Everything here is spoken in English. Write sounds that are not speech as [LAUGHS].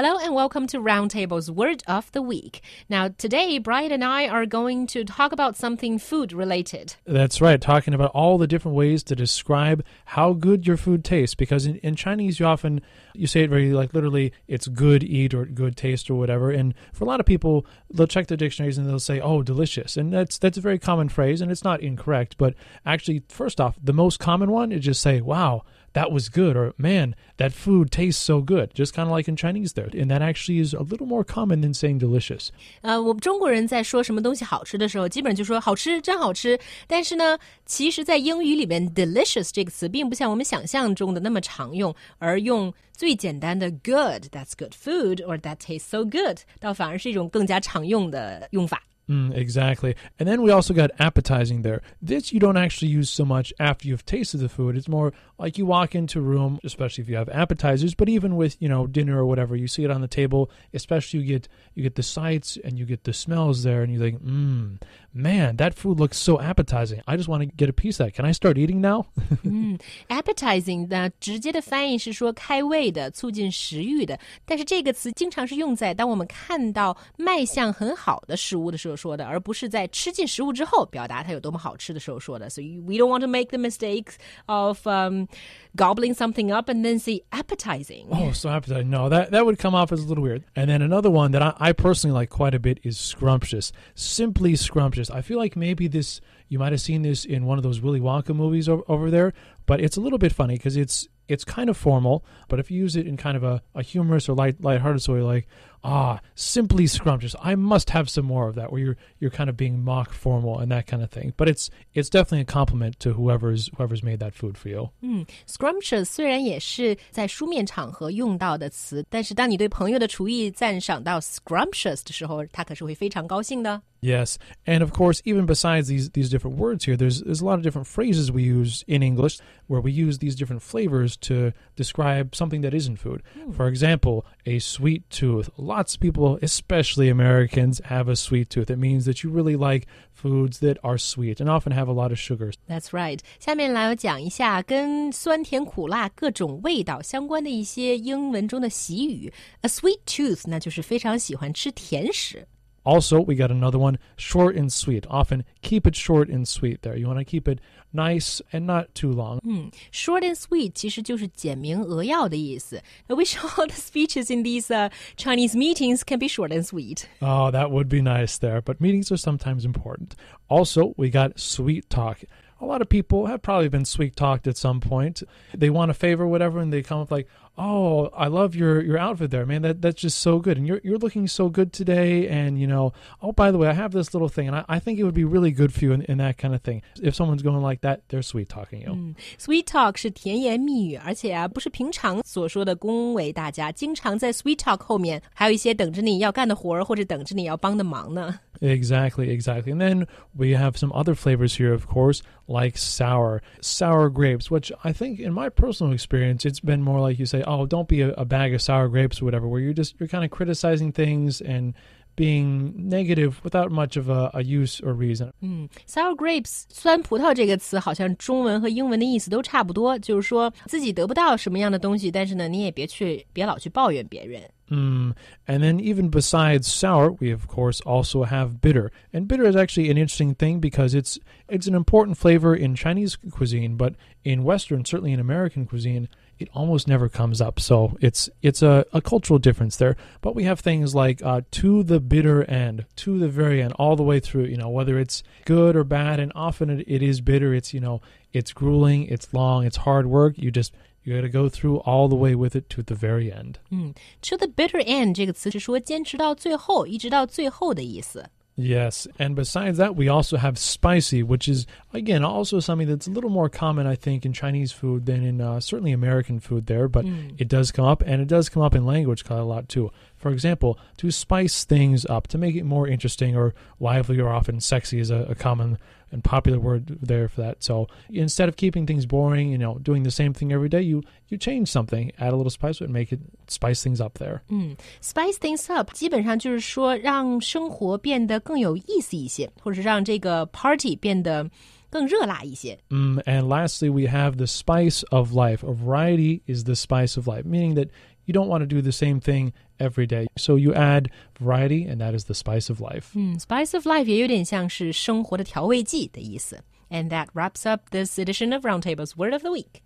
Hello and welcome to Roundtable's Word of the Week. Now, today, Brian and I are going to talk about something food related. That's right, talking about all the different ways to describe how good your food tastes. Because in, in Chinese, you often you say it very like literally, it's good eat or good taste or whatever. And for a lot of people, they'll check their dictionaries and they'll say, "Oh, delicious," and that's that's a very common phrase, and it's not incorrect. But actually, first off, the most common one is just say, "Wow." that was good or man that food tastes so good just kind of like in chinese there and that actually is a little more common than saying delicious 呃我们中国人在说什么东西好吃的时候基本就说好吃真好吃但是呢其实在英语里面 delicious 这个词并不像我们想象中的那么常用而用最简单的 good that's good food or that tastes so good 倒反而是一种更加常用的用法 Mm, exactly. And then we also got appetizing there. This you don't actually use so much after you've tasted the food. It's more like you walk into a room, especially if you have appetizers, but even with, you know, dinner or whatever, you see it on the table, especially you get you get the sights and you get the smells there and you think, mmm, man, that food looks so appetizing. I just want to get a piece of that. Can I start eating now? [LAUGHS] 嗯，appetizing 的直接的翻译是说开胃的、促进食欲的，但是这个词经常是用在当我们看到卖相很好的食物的时候说的，而不是在吃进食物之后表达它有多么好吃的时候说的。So we don't want to make the mistake of um, gobbling something up and then say appetizing. Oh, so appetizing. No, that, that would come off as a little weird. And then another one that I, I personally like quite a bit is scrumptious. Simply scrumptious. I feel like maybe this, you might have seen this in one of those Willy Wonka movies over, over there, but it's a little bit funny because it's it's kind of formal, but if you use it in kind of a, a humorous or light lighthearted way, like, ah, simply scrumptious. I must have some more of that, where you're you're kind of being mock formal and that kind of thing. But it's it's definitely a compliment to whoever's whoever's made that food for you. 嗯，scrumptious 虽然也是在书面场合用到的词，但是当你对朋友的厨艺赞赏到 scrumptious 的时候，他可是会非常高兴的。Yes, and of course, even besides these these different words here, there's there's a lot of different phrases we use in English where we use these different flavors to describe something that isn't food. Mm. For example, a sweet tooth. Lots of people, especially Americans, have a sweet tooth. It means that you really like foods that are sweet and often have a lot of sugars. That's right. 下面来我讲一下跟酸甜苦辣各种味道相关的一些英文中的习语。A sweet tooth，那就是非常喜欢吃甜食。 also, we got another one, short and sweet. Often keep it short and sweet there. You want to keep it nice and not too long. Hmm. short and sweet 其实就是简明扼要的意思. I wish all [LAUGHS] the speeches in these uh, Chinese meetings can be short and sweet. Oh, that would be nice there, but meetings are sometimes important. Also, we got sweet talk a lot of people have probably been sweet talked at some point. They want a favor, whatever, and they come up like, "Oh, I love your your outfit there, man. That that's just so good, and you're you're looking so good today." And you know, oh, by the way, I have this little thing, and I, I think it would be really good for you, in, in that kind of thing. If someone's going like that, they're sweet talking you. Mm. Sweet talk 是甜言蜜语，而且啊，不是平常所说的恭维大家，经常在 sweet talk 后面还有一些等着你要干的活儿，或者等着你要帮的忙呢。 Exactly, exactly. And then we have some other flavors here, of course, like sour, sour grapes, which I think in my personal experience, it's been more like you say, oh, don't be a, a bag of sour grapes or whatever, where you're just, you're kind of criticizing things and being negative without much of a, a use or reason. 嗯，sour grapes 酸葡萄这个词好像中文和英文的意思都差不多，就是说自己得不到什么样的东西，但是呢，你也别去别老去抱怨别人。Mm. And then, even besides sour, we of course also have bitter. And bitter is actually an interesting thing because it's it's an important flavor in Chinese cuisine, but in Western, certainly in American cuisine, it almost never comes up. So it's it's a, a cultural difference there. But we have things like uh, to the bitter end, to the very end, all the way through. You know, whether it's good or bad, and often it, it is bitter. It's you know, it's grueling, it's long, it's hard work. You just you got to go through all the way with it to the very end. Mm. To the bitter end 这个词是说坚持到最后，一直到最后的意思。 Yes, and besides that, we also have spicy, which is again also something that's a little more common, I think, in Chinese food than in uh, certainly American food there. But mm. it does come up, and it does come up in language quite a lot too. For example, to spice things up, to make it more interesting or lively or often sexy is a, a common and popular word there for that. So instead of keeping things boring, you know, doing the same thing every day, you you change something, add a little spice to it, make it spice things up there. 嗯，spice things up 基本上就是说让生活变得更有意思一些，或者是让这个 party 变得更热辣一些。 Mm, and lastly, we have the spice of life. A variety is the spice of life, meaning that you don't want to do the same thing every day. So you add variety, and that is the spice of life. 嗯，spice of life 也有点像是生活的调味剂的意思。And that wraps up this edition of Roundtable's Word of the Week.